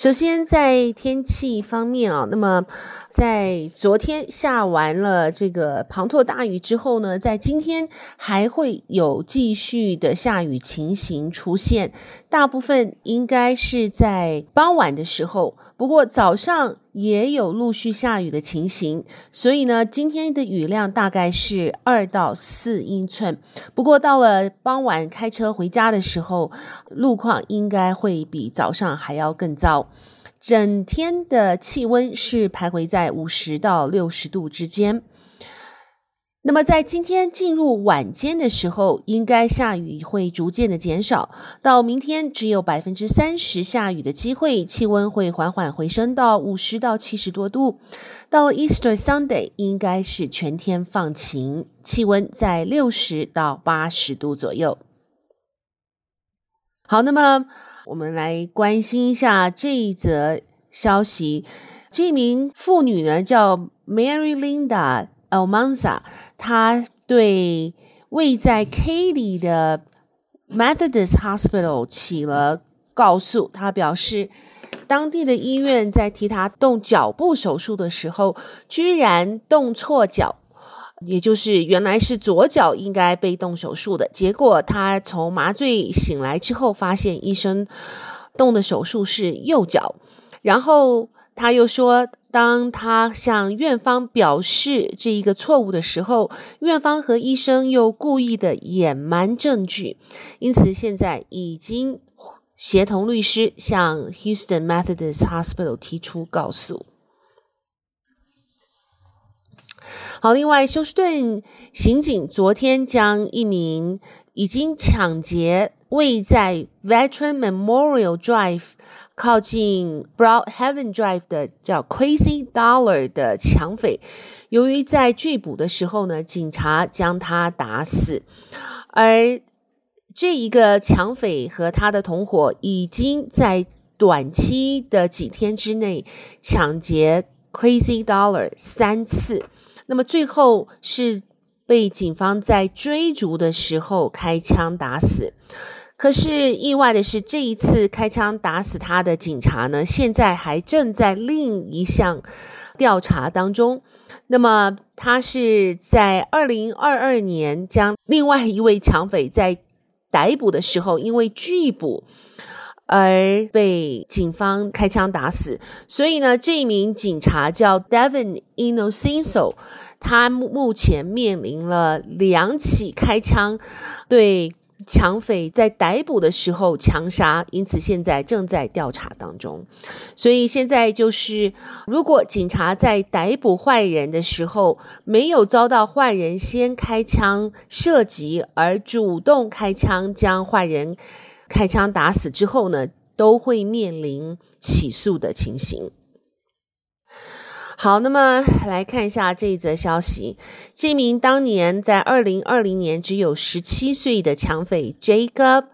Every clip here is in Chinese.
首先，在天气方面啊，那么在昨天下完了这个滂沱大雨之后呢，在今天还会有继续的下雨情形出现，大部分应该是在傍晚的时候，不过早上也有陆续下雨的情形，所以呢，今天的雨量大概是二到四英寸。不过到了傍晚开车回家的时候，路况应该会比早上还要更糟。整天的气温是徘徊在五十到六十度之间。那么在今天进入晚间的时候，应该下雨会逐渐的减少，到明天只有百分之三十下雨的机会，气温会缓缓回升到五十到七十多度。到 Easter Sunday，应该是全天放晴，气温在六十到八十度左右。好，那么。我们来关心一下这一则消息。这名妇女呢叫 Mary Linda Almanza，她对位在 Katy 的 Methodist Hospital 起了告诉。她表示，当地的医院在替她动脚部手术的时候，居然动错脚。也就是原来是左脚应该被动手术的，结果他从麻醉醒来之后，发现医生动的手术是右脚。然后他又说，当他向院方表示这一个错误的时候，院方和医生又故意的隐瞒证据，因此现在已经协同律师向 Houston Methodist Hospital 提出告诉。好，另外，休斯顿刑警昨天将一名已经抢劫位在 Veteran Memorial Drive 靠近 Broadhaven Drive 的叫 Crazy Dollar 的抢匪，由于在拒捕的时候呢，警察将他打死，而这一个抢匪和他的同伙已经在短期的几天之内抢劫 Crazy Dollar 三次。那么最后是被警方在追逐的时候开枪打死。可是意外的是，这一次开枪打死他的警察呢，现在还正在另一项调查当中。那么他是在二零二二年将另外一位抢匪在逮捕的时候，因为拒捕而被警方开枪打死，所以呢，这一名警察叫 Devin Inocencio，他目前面临了两起开枪对抢匪在逮捕的时候枪杀，因此现在正在调查当中。所以现在就是，如果警察在逮捕坏人的时候没有遭到坏人先开枪射击，而主动开枪将坏人。开枪打死之后呢，都会面临起诉的情形。好，那么来看一下这一则消息：这名当年在二零二零年只有十七岁的抢匪 Jacob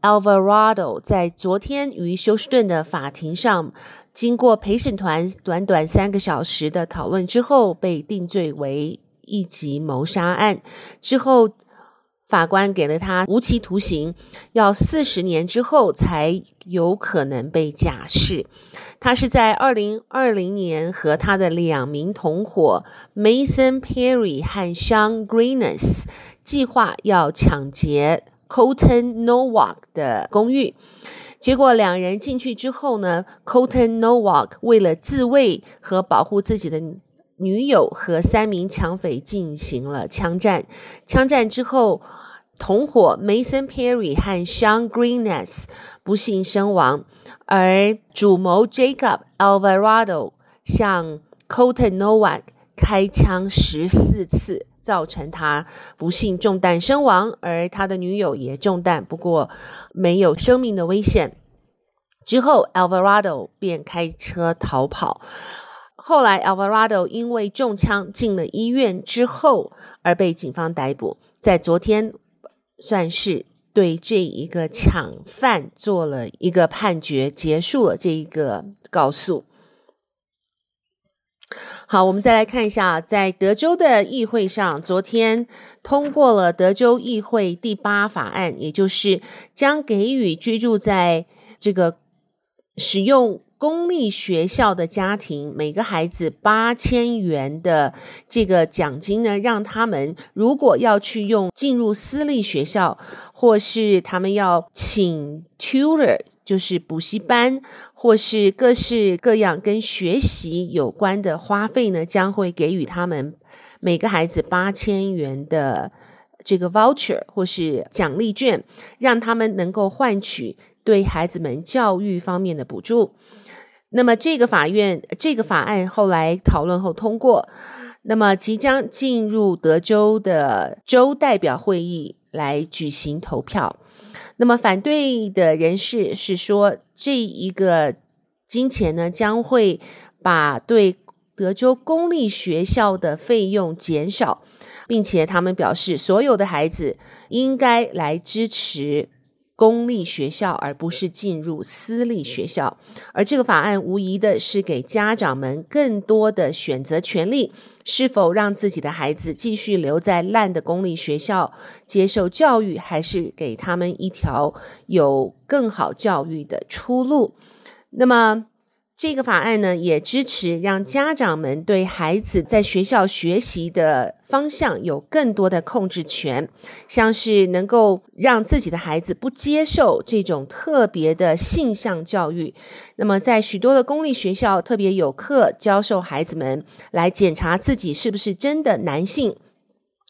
Alvarado，在昨天于休斯顿的法庭上，经过陪审团短短三个小时的讨论之后，被定罪为一级谋杀案之后。法官给了他无期徒刑，要四十年之后才有可能被假释。他是在二零二零年和他的两名同伙 Mason Perry 和 Sean Greeness 计划要抢劫 Colton Nowak 的公寓，结果两人进去之后呢，Colton Nowak 为了自卫和保护自己的。女友和三名抢匪进行了枪战，枪战之后，同伙 Mason Perry 和 Sean Greenness 不幸身亡，而主谋 Jacob Alvarado 向 Colton Nowak 开枪十四次，造成他不幸中弹身亡，而他的女友也中弹，不过没有生命的危险。之后，Alvarado 便开车逃跑。后来 Alvarado 因为中枪进了医院之后而被警方逮捕，在昨天算是对这一个抢犯做了一个判决，结束了这一个告诉。好，我们再来看一下，在德州的议会上，昨天通过了德州议会第八法案，也就是将给予居住在这个使用。公立学校的家庭每个孩子八千元的这个奖金呢，让他们如果要去用进入私立学校，或是他们要请 tutor，就是补习班，或是各式各样跟学习有关的花费呢，将会给予他们每个孩子八千元的这个 voucher 或是奖励券，让他们能够换取对孩子们教育方面的补助。那么这个法院这个法案后来讨论后通过，那么即将进入德州的州代表会议来举行投票。那么反对的人士是说，这一个金钱呢，将会把对德州公立学校的费用减少，并且他们表示，所有的孩子应该来支持。公立学校，而不是进入私立学校，而这个法案无疑的是给家长们更多的选择权利，是否让自己的孩子继续留在烂的公立学校接受教育，还是给他们一条有更好教育的出路？那么。这个法案呢，也支持让家长们对孩子在学校学习的方向有更多的控制权，像是能够让自己的孩子不接受这种特别的性向教育。那么，在许多的公立学校，特别有课教授孩子们来检查自己是不是真的男性，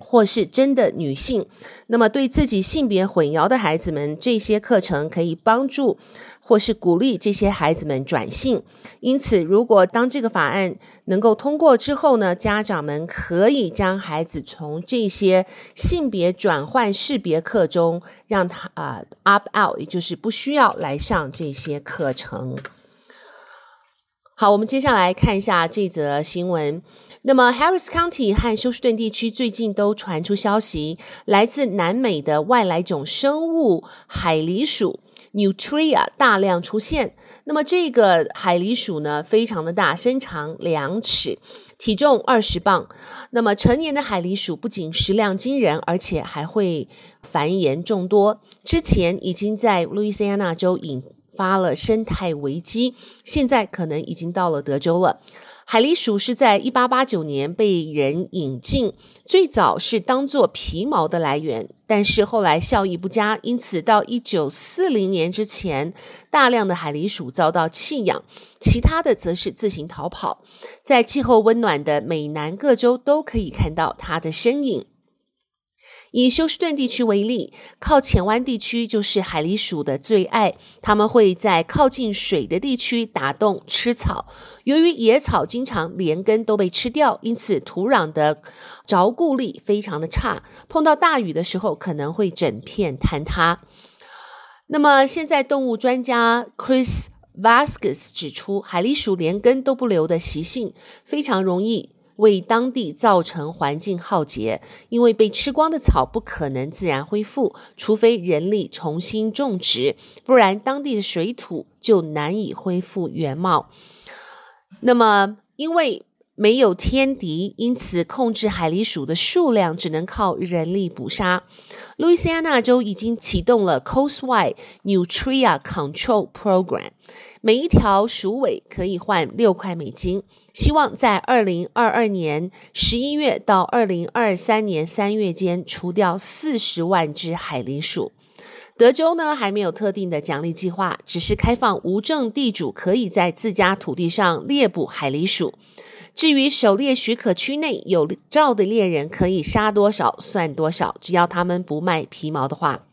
或是真的女性。那么，对自己性别混淆的孩子们，这些课程可以帮助。或是鼓励这些孩子们转性，因此，如果当这个法案能够通过之后呢，家长们可以将孩子从这些性别转换识别课中让他啊、up out，也就是不需要来上这些课程。好，我们接下来看一下这则新闻。那么，Harris County 和休斯顿地区最近都传出消息，来自南美的外来种生物海狸鼠。Nutria 大量出现，那么这个海狸鼠呢，非常的大，身长两尺，体重二十磅。那么成年的海狸鼠不仅食量惊人，而且还会繁衍众多。之前已经在路易斯安那州引发了生态危机，现在可能已经到了德州了。海狸鼠是在一八八九年被人引进，最早是当做皮毛的来源，但是后来效益不佳，因此到一九四零年之前，大量的海狸鼠遭到弃养，其他的则是自行逃跑。在气候温暖的美南各州都可以看到它的身影。以休斯顿地区为例，靠浅湾地区就是海狸鼠的最爱。它们会在靠近水的地区打洞吃草。由于野草经常连根都被吃掉，因此土壤的着固力非常的差。碰到大雨的时候，可能会整片坍塌。那么，现在动物专家 Chris Vasquez 指出，海狸鼠连根都不留的习性非常容易。为当地造成环境浩劫，因为被吃光的草不可能自然恢复，除非人力重新种植，不然当地的水土就难以恢复原貌。那么，因为没有天敌，因此控制海狸鼠的数量只能靠人力捕杀。路易斯安那州已经启动了 Coastwide Nutria Control Program，每一条鼠尾可以换六块美金。希望在二零二二年十一月到二零二三年三月间除掉四十万只海狸鼠。德州呢，还没有特定的奖励计划，只是开放无证地主可以在自家土地上猎捕海狸鼠。至于狩猎许可区内有照的猎人可以杀多少算多少，只要他们不卖皮毛的话。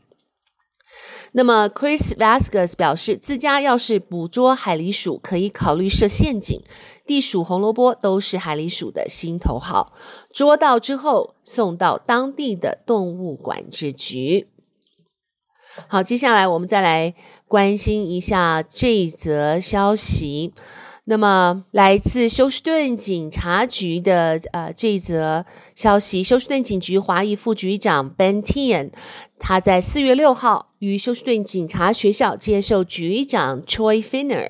那么，Chris Vasquez 表示，自家要是捕捉海狸鼠，可以考虑设陷阱。地鼠、红萝卜都是海狸鼠的心头好，捉到之后送到当地的动物管制局。好，接下来我们再来关心一下这则消息。那么，来自休斯顿警察局的呃这则消息，休斯顿警局华裔副局长 Ben Tian，他在四月六号于休斯顿警察学校接受局长 Troy Finner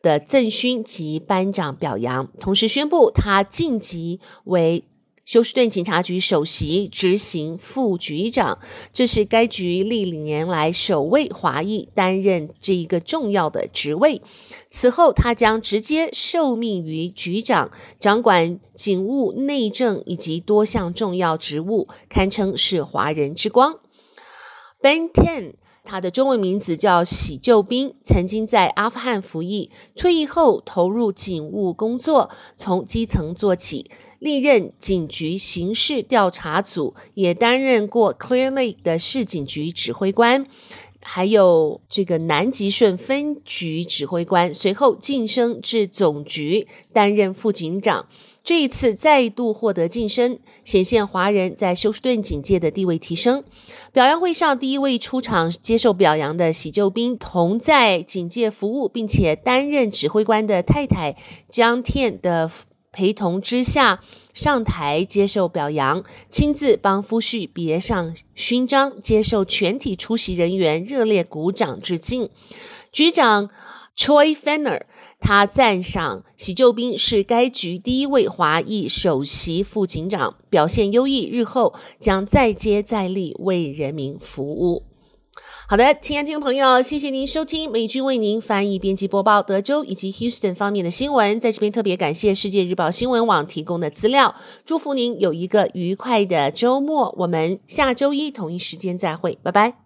的赠勋及班长表扬，同时宣布他晋级为休斯顿警察局首席执行副局长，这是该局历年来首位华裔担任这一个重要的职位。此后，他将直接受命于局长，掌管警务、内政以及多项重要职务，堪称是华人之光。Ben Tan 他的中文名字叫喜救兵，曾经在阿富汗服役，退役后投入警务工作，从基层做起。历任警局刑事调查组，也担任过 Clear Lake 的市警局指挥官，还有这个南吉顺分局指挥官。随后晋升至总局，担任副警长。这一次再度获得晋升，显现华人在休斯顿警界的地位提升。表扬会上，第一位出场接受表扬的喜救兵，同在警界服务并且担任指挥官的太太江天的。陪同之下上台接受表扬，亲自帮夫婿别上勋章，接受全体出席人员热烈鼓掌致敬。局长 Troy Fenner 他赞赏喜救兵是该局第一位华裔首席副警长，表现优异，日后将再接再厉，为人民服务。好的，亲爱的听众朋友，谢谢您收听美君为您翻译、编辑、播报德州以及 Houston 方面的新闻。在这边特别感谢世界日报新闻网提供的资料，祝福您有一个愉快的周末。我们下周一同一时间再会，拜拜。